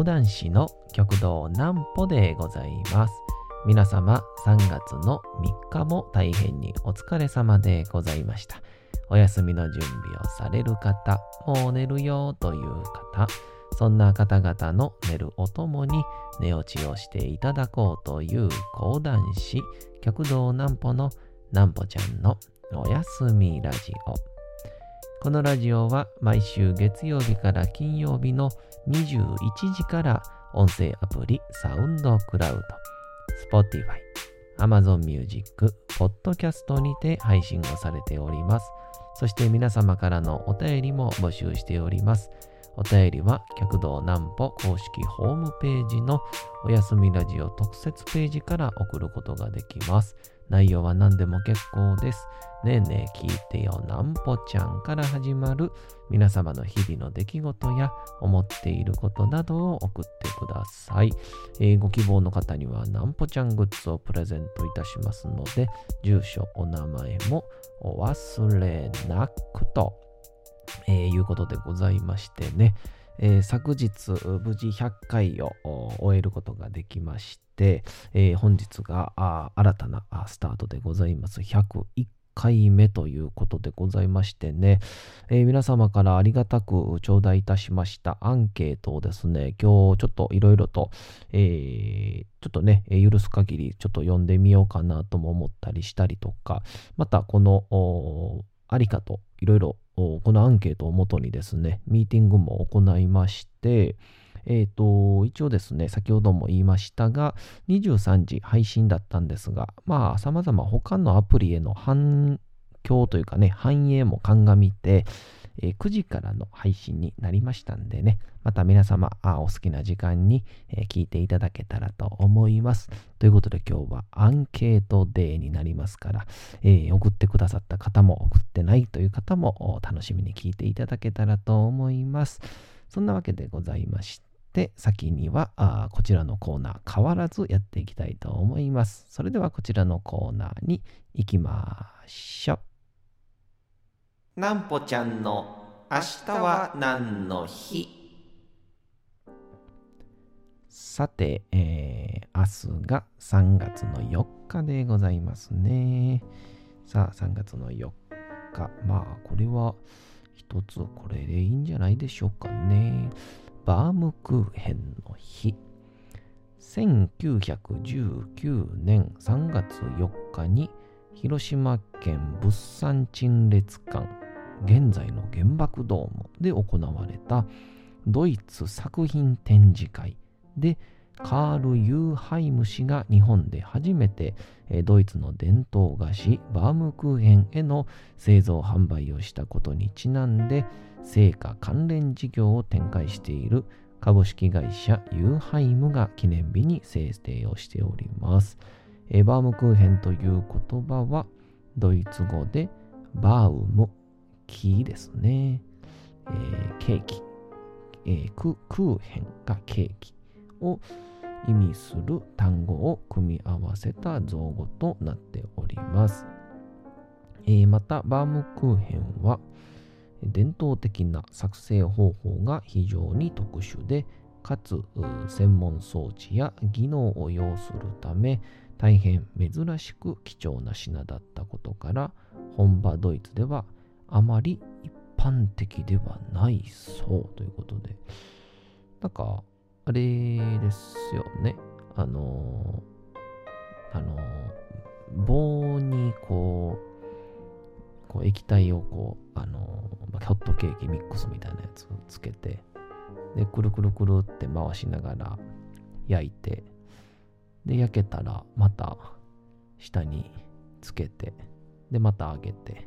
講談師の極道南歩でございます。皆様3月の3日も大変にお疲れ様でございました。お休みの準備をされる方、もう寝るよという方、そんな方々の寝るおともに寝落ちをしていただこうという講談師、極道南歩の南歩ちゃんのおやすみラジオ。このラジオは毎週月曜日から金曜日の21時から音声アプリサウンドクラウド、Spotify、Amazon Music、Podcast にて配信をされております。そして皆様からのお便りも募集しております。お便りは、極道南歩公式ホームページのおやすみラジオ特設ページから送ることができます。内容は何でも結構です。ねえねえ聞いてよなんぽちゃんから始まる皆様の日々の出来事や思っていることなどを送ってください。えーご希望の方にはなんぽちゃんグッズをプレゼントいたしますので、住所、お名前もお忘れなくと、えーいうことでございましてね。えー昨日無事100回を終えることができまして、えー本日が新たなスタートでございます。101回目ということでございましてね、えー皆様からありがたく頂戴いたしました。アンケートをですね今日ちょっといろいろと、えーちょっとね許す限りちょっと読んでみようかなとも思ったりしたりとかまたこのありかといろいろこのアンケートをもとにですね、ミーティングも行いまして、えっ、と、一応ですね、先ほども言いましたが、23時配信だったんですが、まあ、様々他のアプリへの反響というかね、反映も鑑みて、えー9時からの配信になりましたんでね、また皆様、あお好きな時間に、えー聞いていただけたらと思います。ということで今日はアンケートデーになりますから、えー送ってくださった方も送ってないという方も楽しみに聞いていただけたらと思います。そんなわけでございまして、先にはあこちらのコーナー変わらずやっていきたいと思います。それではこちらのコーナーに行きましょう。なんぽちゃんの明日は何の日？さて、えー明日が3月の4日でございますね。さあ、3月の4日。まあ、これは一つこれでいいんじゃないでしょうかね。バームクーヘンの日。1919年3月4日に広島県物産陳列館現在の原爆ドームで行われたドイツ作品展示会でカール・ユーハイム氏が日本で初めてドイツの伝統菓子バームクーヘンへの製造販売をしたことにちなんで製菓関連事業を展開している株式会社ユーハイムが記念日に制定をしております。バームクーヘンという言葉はドイツ語で Baum、木ですね。えーケーキ、えーク Kuchen がケーキを意味する単語を組み合わせた造語となっております。えーまた、バームクーヘンは伝統的な作成方法が非常に特殊で、かつ専門装置や技能を要するため、大変珍しく貴重な品だったことから、本場ドイツではあまり一般的ではないそうということで、なんか、あれですよね。あのあのー棒にこう、こう液体をこう、あのーまあホットケーキミックスみたいなやつをつけて、で、くるくるくるって回しながら焼いて、で、焼けたらまた下につけて、で、また揚げて、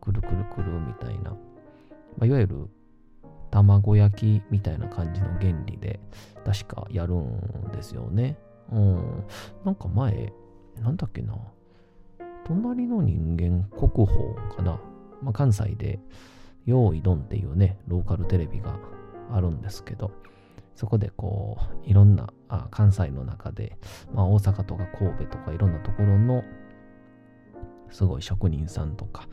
くるくるくるみたいな、まあ、いわゆる卵焼きみたいな感じの原理で確かやるんですよね。うん。なんか前、なんだっけな。隣の人間国宝かな。まあ、関西で、用意ドンっていうね、ローカルテレビがあるんですけど、そこでこう、いろんな、あ関西の中で、まあ、大阪とか神戸とかいろんなところの、すごい職人さんとか、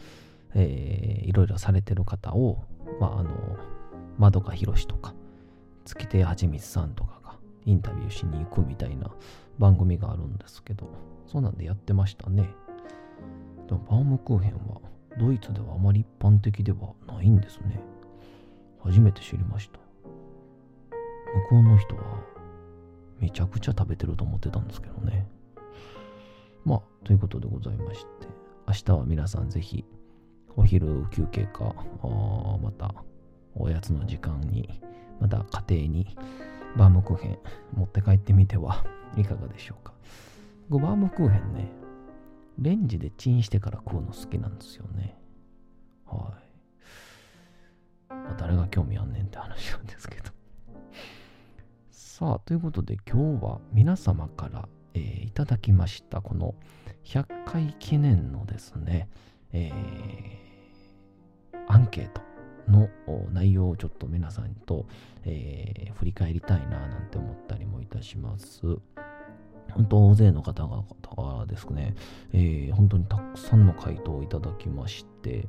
えーいろいろされてる方を、まあ、あの、窓かひろしとか月亭はちみつさんとかがインタビューしに行くみたいな番組があるんですけど、そうなんでやってましたね。でもバームクーヘンはドイツではあまり一般的ではないんですね。初めて知りました。向こうの人はめちゃくちゃ食べてると思ってたんですけどね。まあ、ということでございまして、明日は皆さんぜひお昼休憩か、またおやつの時間に、また家庭にバームクーヘン持って帰ってみてはいかがでしょうか。バームクーヘンね、レンジでチンしてから食うの好きなんですよね。はい。まあ、誰が興味あんねんって話なんですけど。さあ、ということで今日は皆様から、えー、いただきましたこの100回記念のですね、えー、アンケートの内容をちょっと皆さんと、えー、振り返りたいななんて思ったりもいたします。本当大勢の方がですね、えー、本当にたくさんの回答をいただきまして、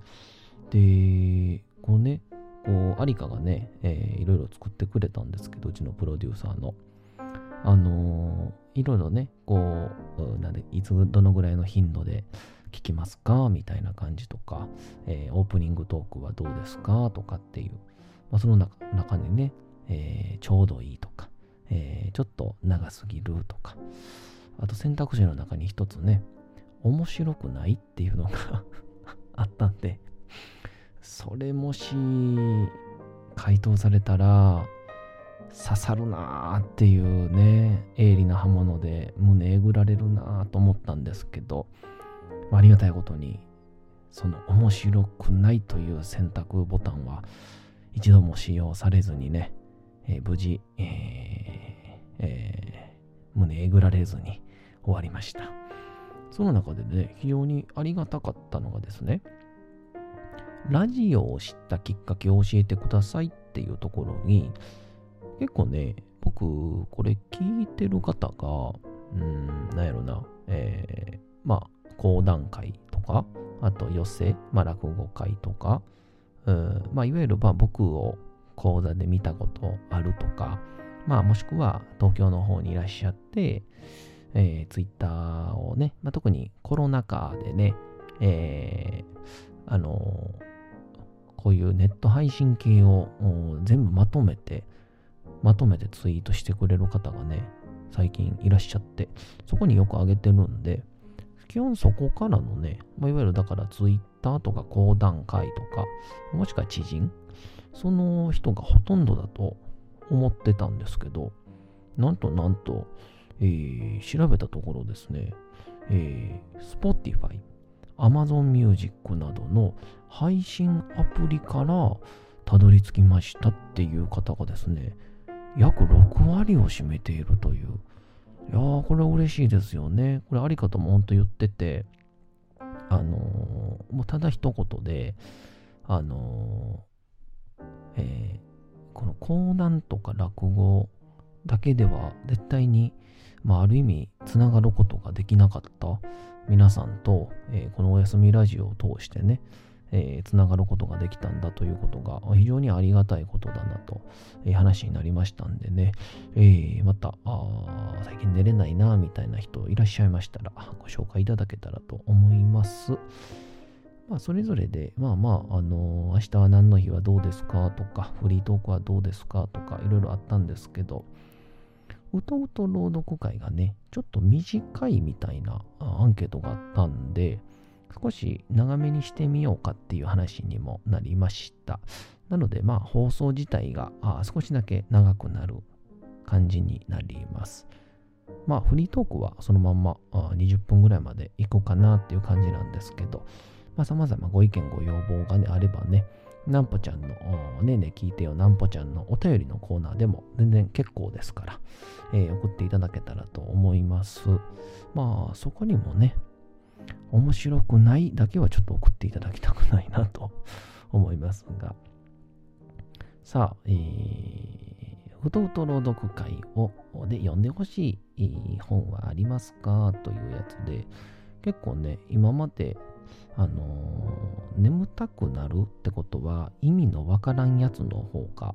で、こうね、こう、アリカがね、えー、いろいろ作ってくれたんですけど、うちのプロデューサーの。あのー、いろいろね、こう、なんで、いつ、どのぐらいの頻度で聞きますか？みたいな感じとか、えー、オープニングトークはどうですか？とかっていう、まあ、その中中にね、えー、ちょうどいいとか、えー、ちょっと長すぎるとか、あと選択肢の中に一つね、面白くないっていうのが あったんで、それもし回答されたら刺さるなーっていうね、鋭利な刃物で胸えぐられるなーと思ったんですけど、ありがたいことに、その面白くないという選択ボタンは一度も使用されずにね、えー、無事、えーえー、胸えぐられずに終わりました。その中でね、非常にありがたかったのがですね、ラジオを知ったきっかけを教えてくださいっていうところに、結構ね、僕、これ聞いてる方が、うん、なんやろな、えー、まあ、講談会とか、あと寄せ、まあ、落語会とか、う、まあ、いわゆる、まあ、僕を講座で見たことあるとか、まあ、もしくは東京の方にいらっしゃって、えー、ツイッターをね、まあ、特にコロナ禍でね、えー、あのー、こういうネット配信系を全部まとめて、まとめてツイートしてくれる方がね、最近いらっしゃって、そこによく上げてるんで、基本そこからのね、まあ、いわゆるだからツイッターとか講談会とか、もしくは知人、その人がほとんどだと思ってたんですけど、なんとなんと、えー、調べたところですね、えー、Spotify、Amazon Music などの配信アプリからたどり着きましたっていう方がですね、約6割を占めているという。いやー、これ嬉しいですよね。これありかとも本当言ってて、あのー、もうただ一言で、あのー、えー、この講談とか落語だけでは絶対にまあ、ある意味、つながることができなかった皆さんと、えー、このおやすみラジオを通してね、えー、つながることができたんだということが非常にありがたいことだなと、え、話になりましたんでね、え、また最近寝れないなみたいな人いらっしゃいましたらご紹介いただけたらと思います。まあ、それぞれで、まあまあ、あの、明日は何の日はどうですかとか、フリートークはどうですかとか、いろいろあったんですけど、うとうと朗読会がね、ちょっと短いみたいなアンケートがあったんで、少し長めにしてみようかっていう話にもなりました。なので、まあ、放送自体が少しだけ長くなる感じになります。まあ、フリートークはそのまんま20分ぐらいまで行こうかなっていう感じなんですけど、まあ、様々ご意見ご要望が、ね、あればね、なんぽちゃんの、ねえねえ聞いてよ、なんぽちゃんのお便りのコーナーでも全然結構ですから、えー、送っていただけたらと思います。まあ、そこにもね、面白くないだけはちょっと送っていただきたくないなと 思いますが。さあ、えー、ふとふと朗読会をで読んでほしい本はありますかというやつで、結構ね、今まであのー、眠たくなるってことは意味のわからんやつの方が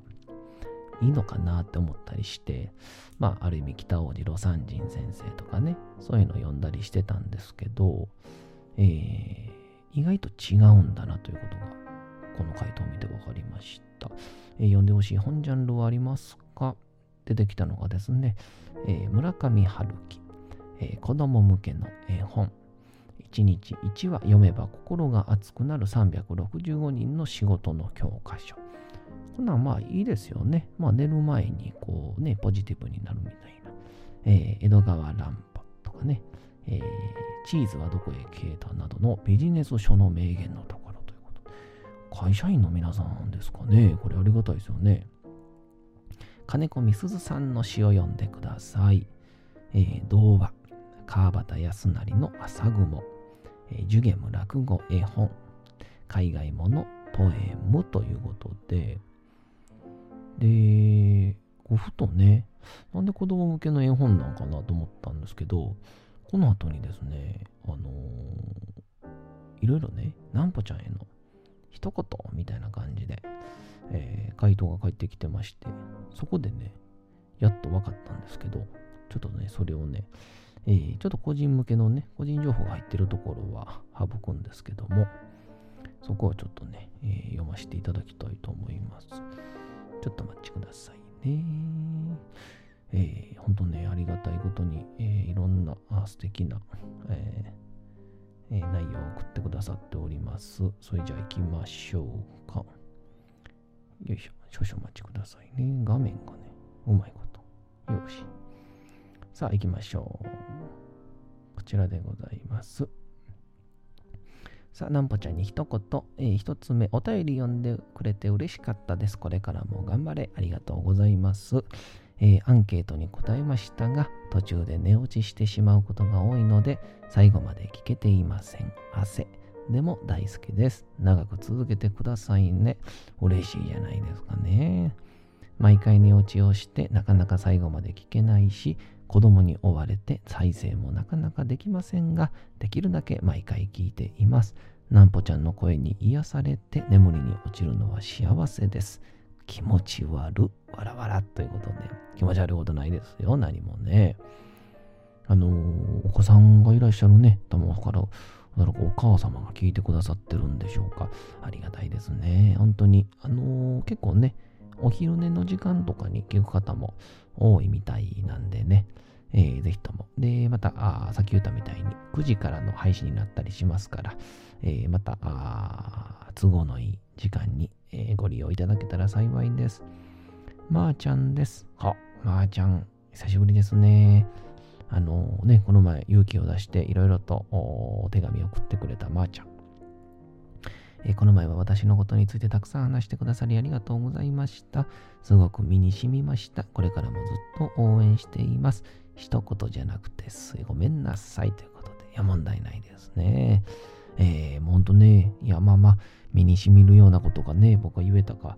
いいのかなって思ったりして、まあ、ある意味北王子魯山人先生とかね、そういうのを読んだりしてたんですけど、えー、意外と違うんだなということが、この回答を見て分かりました。えー、読んでほしい本ジャンルはありますか？出てきたのがですね、えー、村上春樹、えー、子供向けの絵本、1日1話読めば心が熱くなる365人の仕事の教科書。こんなんまあいいですよね。まあ寝る前にこうね、ポジティブになるみたいな。えー、江戸川乱歩とかね、えー、チーズはどこへ消えたなどのビジネス書の名言のところということ。会社員の皆さんですかね。これありがたいですよね。金子みすずさんの詩を読んでください。えー、童話、川端康成の朝雲、えー、ジュゲム落語絵本、海外ものポエムということで、で、こうふとね、なんで子供向けの絵本なんかなと思ったんですけど、この後にですね、あのー、いろいろね、なんぽちゃんへの一言みたいな感じで、えー、回答が返ってきてまして、そこでね、やっと分かったんですけど、ちょっとね、それをね、えー、ちょっと個人向けのね、個人情報が入ってるところは省くんですけども、そこはちょっとね、えー、読ませていただきたいと思います。ちょっとお待ちくださいね。えー、本当ね、ありがたいことに、えー、いろんな素敵な、えーえー、内容を送ってくださっております。それじゃあ行きましょうか。よいしょ。少々お待ちくださいね。画面がね、うまいこと。よし。さあ行きましょう。こちらでございます。さあ、なんぽちゃんに一言、えー、一つ目、お便り読んでくれて嬉しかったです。これからも頑張れ。ありがとうございます。えー、アンケートに答えましたが、途中で寝落ちしてしまうことが多いので、最後まで聞けていません。汗。でも大好きです。長く続けてくださいね。嬉しいじゃないですかね。毎回寝落ちをしてなかなか最後まで聞けないし、子供に追われて再生もなかなかできませんが、できるだけ毎回聞いています。なんぽちゃんの声に癒されて眠りに落ちるのは幸せです。気持ち悪、わらわらということで、気持ち悪いことないですよ、何もね。あのー、お子さんがいらっしゃるね、たまからお母様が聞いてくださってるんでしょうか。ありがたいですね。本当に。あのー、結構ね、お昼寝の時間とかに聞く方も多いみたいなんでね、えー、ぜひとも。で、また、あさっき言ったみたいに9時からの配信になったりしますから、えー、またあ、都合のいい時間に、えー、ご利用いただけたら幸いです。まー、ちゃんです。は、まー、ちゃん、久しぶりですね。あのね、この前勇気を出していろいろとお手紙を送ってくれたまーちゃん。え、この前は私のことについてたくさん話してくださりありがとうございました。すごく身に染みました。これからもずっと応援しています。一言じゃなくてすごめんなさいということで、いや、問題ないですね。えー、もうほんとね、いや、まあまあ、身に染みるようなことがね、僕は言えたか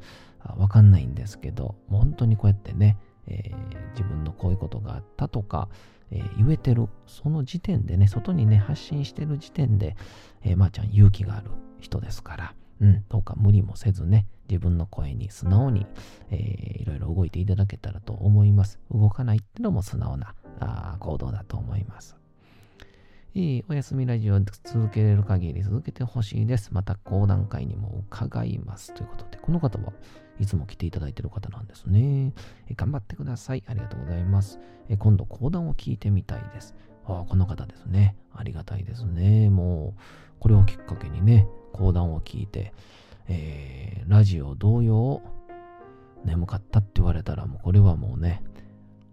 わかんないんですけど、もう本当にこうやってね、えー、自分のこういうことがあったとか、えー、言えてる、その時点でね、外にね、発信してる時点で、えー、まー、あ、ちゃん勇気がある人ですから、うん、どうか無理もせずね、自分の声に素直に、えー、いろいろ動いていただけたらと思います。動かないってのも素直なあ行動だと思います。えー、おやすみラジオ続けれる限り続けてほしいです。また講談会にも伺います。ということで、この方はいつも来ていただいている方なんですね。えー、頑張ってください。ありがとうございます。えー、今度講談を聞いてみたいです。あこの方ですね。ありがたいですね。もう、これをきっかけにね、講談を聞いて、えー、ラジオ同様、眠かったって言われたら、もうこれはもうね、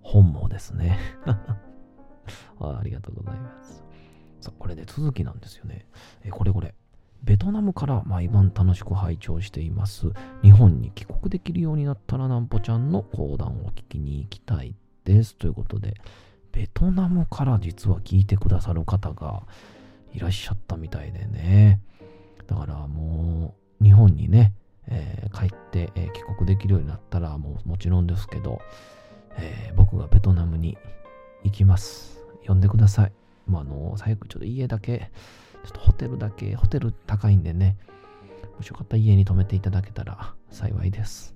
本望ですね あ。ありがとうございます。さあ、これで続きなんですよね。えこれこれ。ベトナムから毎晩楽しく拝聴しています。日本に帰国できるようになったらなんぽちゃんの講談を聞きに行きたいです。ということで、ベトナムから実は聞いてくださる方がいらっしゃったみたいでね。だからもう日本にね、えー、帰って、えー、帰国できるようになったらもうもちろんですけど、えー、僕がベトナムに行きます。呼んでください。まあ、あの、最悪ちょっと家だけ、ちょっとホテルだけ、ホテル高いんでね、もしよかったら家に泊めていただけたら幸いです。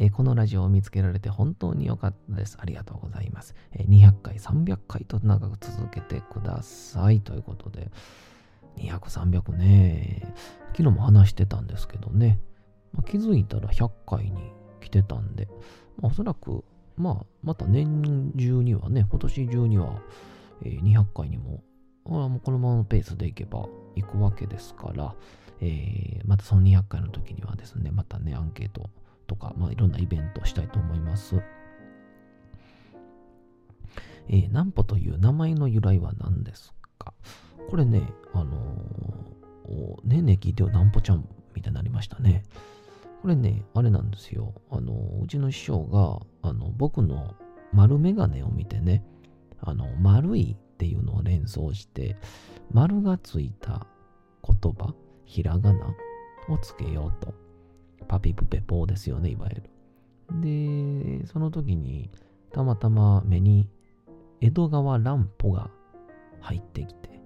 えー、このラジオを見つけられて本当に良かったです。ありがとうございます。えー、200回、300回と長く続けてください。ということで、200、300ね、昨日も話してたんですけどね、まあ、気づいたら100回に来てたんで、まあ、おそらく、まあ、また年中にはね、今年中には、えー、200回にも、もうこのままのペースでいけば行くわけですから、えー、またその200回の時にはですね、またね、アンケートとか、まあ、いろんなイベントをしたいと思います。えー、ナンポという名前の由来は何ですか？これね、あのー、ねえねえ聞いてよ、ナンポちゃんみたいになりましたね。これね、あれなんですよ。あのー、うちの師匠が、あの、僕の丸眼鏡を見てね、あの、丸いっていうのを連想して、丸がついた言葉、ひらがなをつけようと。パピプペポーですよね、いわゆる。で、その時に、たまたま目に江戸川乱歩が入ってきて、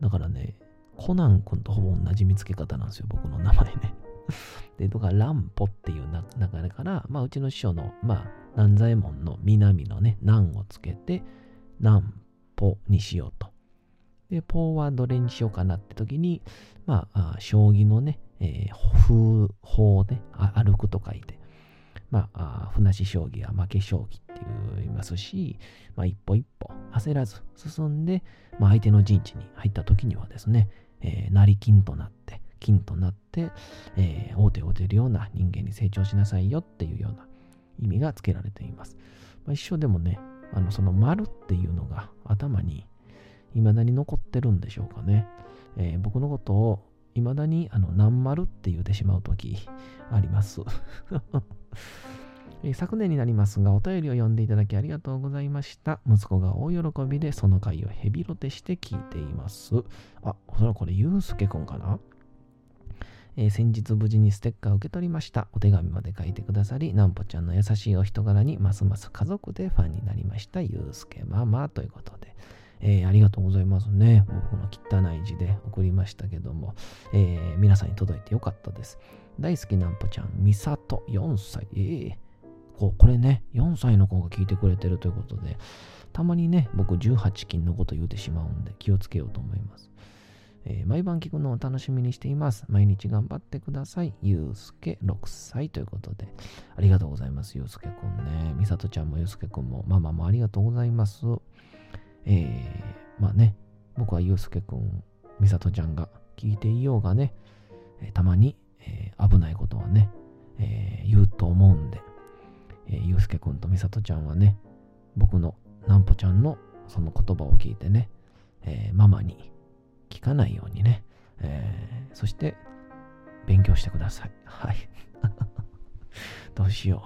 だからね、コナン君とほぼ同じ見つけ方なんですよ、僕の名前ね。で、とか、乱歩っていう流れから、まあ、うちの師匠の、まあ、南左衛門の南のね、南をつけて、南歩にしようと。で、ポーはどれにしようかなって時に、まあ、将棋のね、えー、風法で、歩くと書いて、まあ、船し将棋や負け将棋って言いますし、まあ、一歩一歩焦らず進んで、まあ、相手の陣地に入った時にはですね、えー、成金となって、金となって、えー、大手を出るような人間に成長しなさいよっていうような意味がつけられています。まあ、一緒でもね、あのその丸っていうのが頭に未だに残ってるんでしょうかね。えー、僕のことを未だにあの何丸って言うてしまう時あります。昨年になりますが、お便りを読んでいただきありがとうございました。息子が大喜びでその回をヘビロテして聞いています。あお、それはこれ、ゆうすけくんかな？えー、先日無事にステッカーを受け取りました。お手紙まで書いてくださり、なんぽちゃんの優しいお人柄にますます家族でファンになりました。ゆうすけママということで。えー、ありがとうございますね。僕の汚い字で送りましたけども、えー、皆さんに届いてよかったです。大好きなんぽちゃん、みさと4歳。えー、ここれね、4歳の子が聞いてくれてるということで、たまにね、僕18金のこと言うてしまうんで気をつけようと思います。えー、毎晩聞くのを楽しみにしています。毎日頑張ってください。ゆうすけ6歳ということで。ありがとうございます。ゆうすけくんね。みさとちゃんもゆうすけくんも、ママもありがとうございます。えー、まあね、僕はゆうすけくん、みさとちゃんが聞いていようがね、え、たまに、えー、危ないことはね、え言うと思うんで、えゆうすけくんとみさとちゃんはね、僕のなんぽちゃんのその言葉を聞いてね、えママに聞かないようにね、えそして勉強してください。はい。どうしよ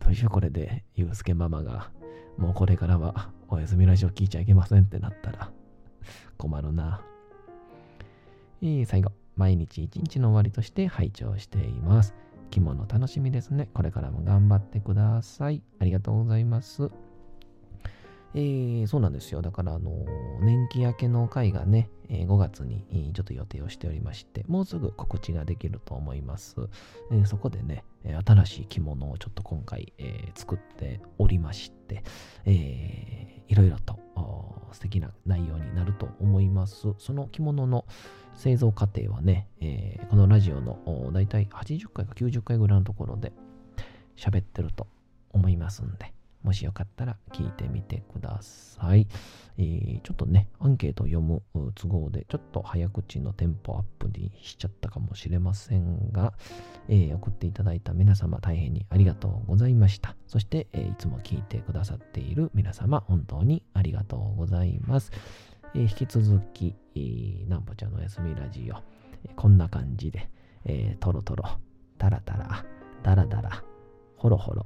う。どうしよう、これで、ゆうすけママが、もうこれからはおやすみラジオ聞いちゃいけませんってなったら 困るな。えー、最後、毎日一日の終わりとして拝聴しています。着物楽しみですね。これからも頑張ってください。ありがとうございます。えー、そうなんですよ。だから、あの、年季明けの会がね、え、5月にちょっと予定をしておりまして、もうすぐ告知ができると思います。え、そこでね、新しい着物をちょっと今回、え、作っておりまして、えー、いろいろと素敵な内容になると思います。その着物の製造過程はね、えー、このラジオのだいたい80回か90回ぐらいのところで喋ってると思いますんで、もしよかったら聞いてみてください。えー、ちょっとね、アンケートを読む都合で、ちょっと早口のテンポアップにしちゃったかもしれませんが、えー、送っていただいた皆様大変にありがとうございました。そして、えー、いつも聞いてくださっている皆様、本当にありがとうございます。え引き続き、えー、なんぽちゃんの休みラジオ、えこんな感じで、えトロトロ、タラタラ、ダラダラ、ホロホロ、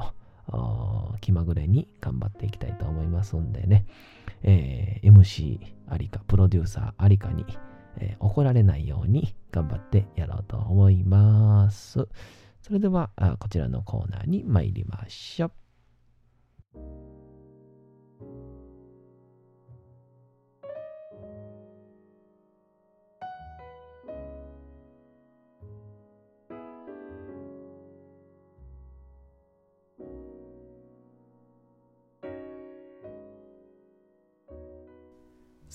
気まぐれに頑張っていきたいと思いますんでね、えー、MC ありか、プロデューサーありかに、えー、怒られないように頑張ってやろうと思います。それでは、こちらのコーナーに参りましょう。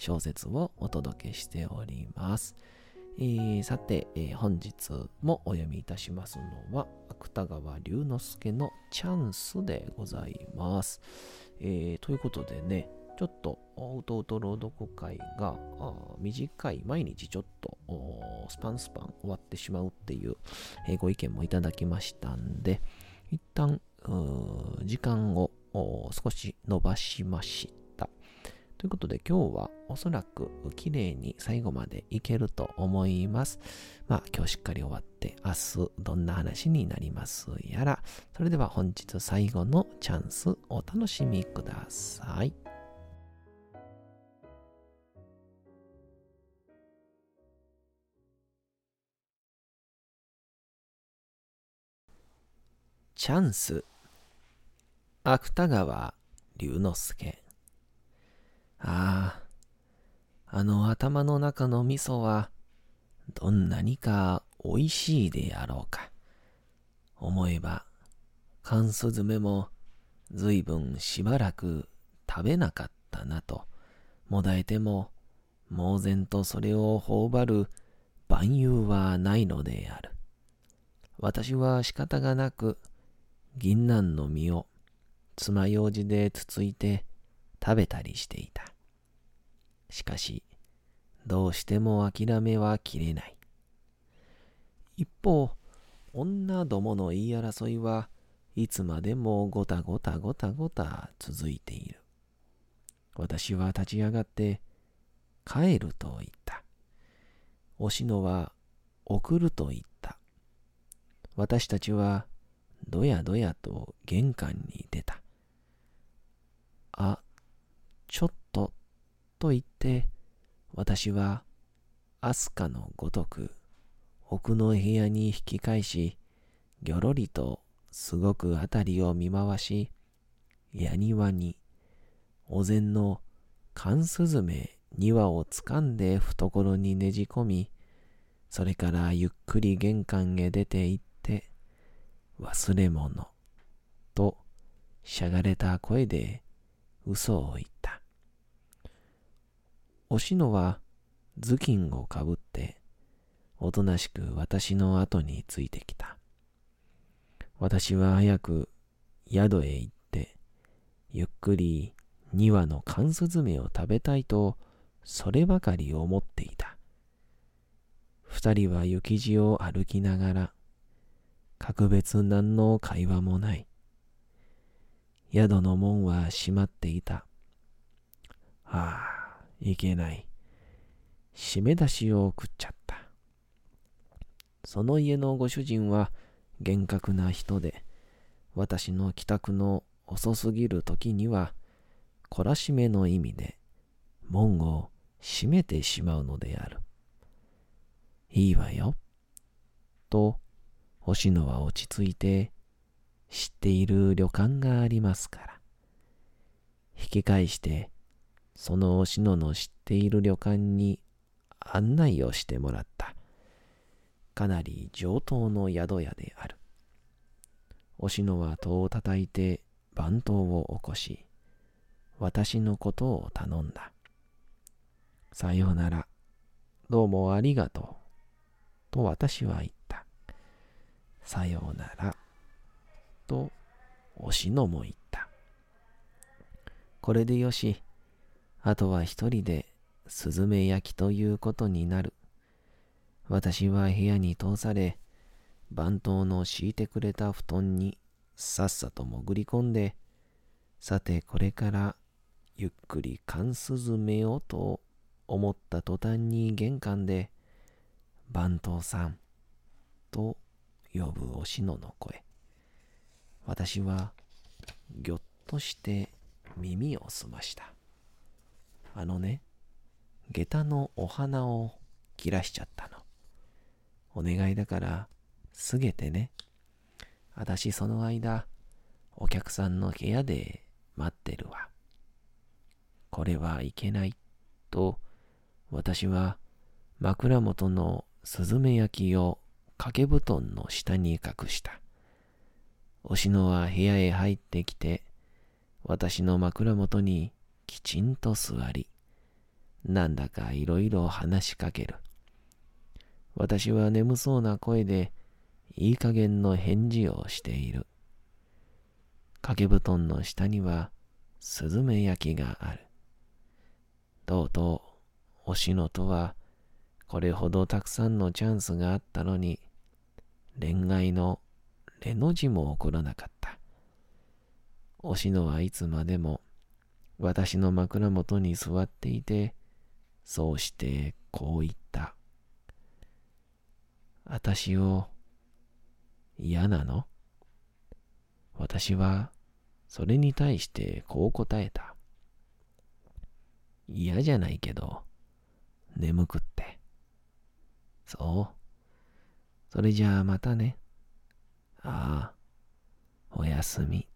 小説をお届けしております。えー、さて、えー、本日もお読みいたしますのは、芥川龍之介のチャンスでございます。えー、ということでね、ちょっと、うとうと朗読会が短い、毎日ちょっとスパンスパン終わってしまうっていう、えー、ご意見もいただきましたんで、一旦、時間を少し伸ばしまし。ということで今日はおそらく綺麗に最後までいけると思います。まあ今日しっかり終わって明日どんな話になりますやら。それでは本日最後のチャンスお楽しみください。チャンス芥川龍之介ああ、あの頭の中の味噌は、どんなにか美味しいであろうか。思えば、缶詰もずいぶんしばらく食べなかったなと、もだえても、猛然とそれを頬張る万有はないのである。私は仕方がなく、銀杏の実を爪楊枝でつついて食べたりしていた。しかし、どうしても諦めはきれない。一方、女どもの言い争いはいつまでもごたごたごたごた続いている。私は立ち上がって帰ると言った。おしのは送ると言った。私たちはどやどやと玄関に出た。あ、ちょっと、言って、私は、アスカのごとく、奥の部屋に引き返し、ぎょろりとすごくあたりを見回し、矢庭に、お膳の缶スズメ2羽をつかんで懐にねじ込み、それからゆっくり玄関へ出て行って、忘れ物、としゃがれた声で嘘を言った。おしのは頭巾をかぶって、おとなしく私の後についてきた。私は早く宿へ行って、ゆっくり2羽の缶詰を食べたいと、そればかり思っていた。二人は雪地を歩きながら、格別何の会話もない。宿の門は閉まっていた。ああ、いけない。締め出しを食っちゃった。その家のご主人は厳格な人で、私の帰宅の遅すぎる時には、懲らしめの意味で門を閉めてしまうのである。いいわよ。と、星野は落ち着いて知っている旅館がありますから。引き返して、そのおしのの知っている旅館に案内をしてもらった。かなり上等の宿屋である。おしのは戸を叩いて番頭を起こし、私のことを頼んだ。さようなら、どうもありがとう。と私は言った。さようなら。と、おしのも言った。これでよし、あとは一人でスズメ焼きということになる。私は部屋に通され、番頭の敷いてくれた布団にさっさと潜り込んで、さてこれからゆっくり缶スズメをと思った途端に玄関で、番頭さんと呼ぶおしのの声。私はぎょっとして耳を澄ました。あのね、下駄のお花を切らしちゃったの。お願いだから、すげてね。あたしその間、お客さんの部屋で待ってるわ。これはいけない、と、私は枕元のスズメ焼きを掛け布団の下に隠した。おしのは部屋へ入ってきて、私の枕元にきちんと座り、なんだかいろいろ話しかける。私は眠そうな声でいい加減の返事をしている。掛け布団の下にはスズメ焼きがある。とうとう、おしのとは、これほどたくさんのチャンスがあったのに、恋愛のレの字も起こらなかった。おしのはいつまでも私の枕元に座っていて、そうしてこう言った。私を嫌なの？私はそれに対してこう答えた。嫌じゃないけど、眠くって。そう。それじゃあまたね。ああ、おやすみ。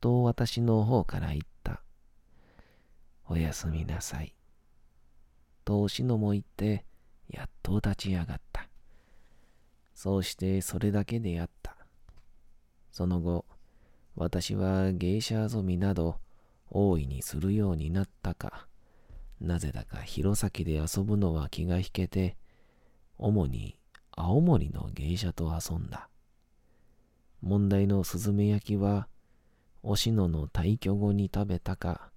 と私の方から言った。おやすみなさい。とおしのも言って、やっと立ち上がった。そうしてそれだけであった。その後、私は芸者遊びなど大いにするようになったか、なぜだか弘前で遊ぶのは気が引けて、主に青森の芸者と遊んだ。問題のスズメ焼きは、おしのの退去後に食べたか、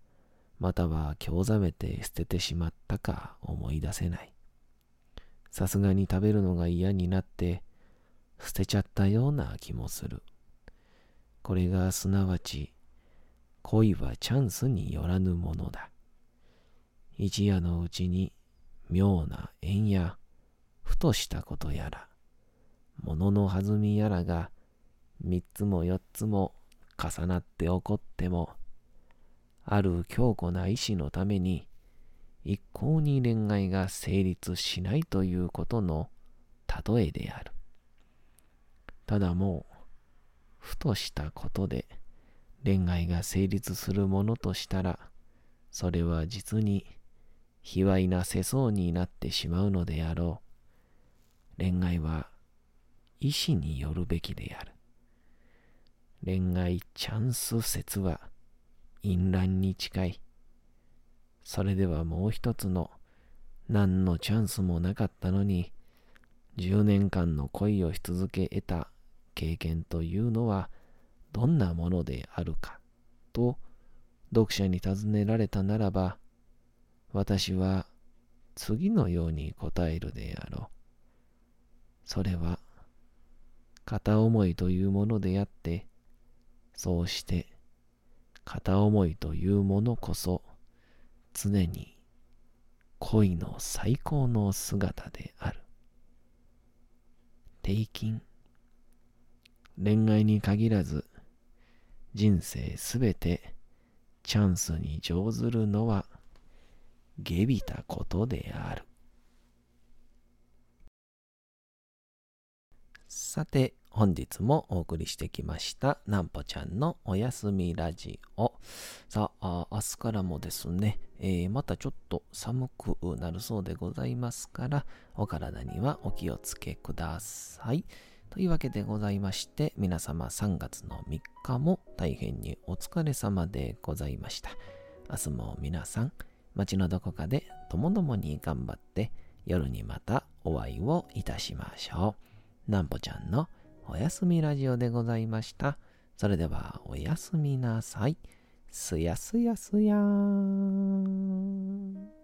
または興ざめて捨ててしまったか思い出せない。さすがに食べるのが嫌になって、捨てちゃったような気もする。これがすなわち、恋はチャンスによらぬものだ。一夜のうちに妙な縁や、ふとしたことやら、物の弾みやらが三つも四つも重なって起こっても、ある強固な意志のために、一向に恋愛が成立しないということの例えである。ただもう、ふとしたことで恋愛が成立するものとしたら、それは実に卑猥な世相になってしまうのであろう。恋愛は意志によるべきである。恋愛チャンス説は淫乱に近い。それではもう一つの何のチャンスもなかったのに10年間の恋をし続け得た経験というのはどんなものであるかと読者に尋ねられたならば私は次のように答えるであろう。それは片思いというものであってそうして片思いというものこそ常に恋の最高の姿である。定金恋愛に限らず人生すべてチャンスに乗ずるのは下びたことである。さて、本日もお送りしてきましたなんぽちゃんのおやすみラジオ。さあ、明日からもですね、えー、またちょっと寒くなるそうでございますから、お体にはお気をつけください。というわけでございまして、皆様3月の3日も大変にお疲れ様でございました。明日も皆さん、街のどこかでともどもに頑張って、夜にまたお会いをいたしましょう。なんぽちゃんのおやすみラジオでございました。それではおやすみなさい。すやすやすやーん。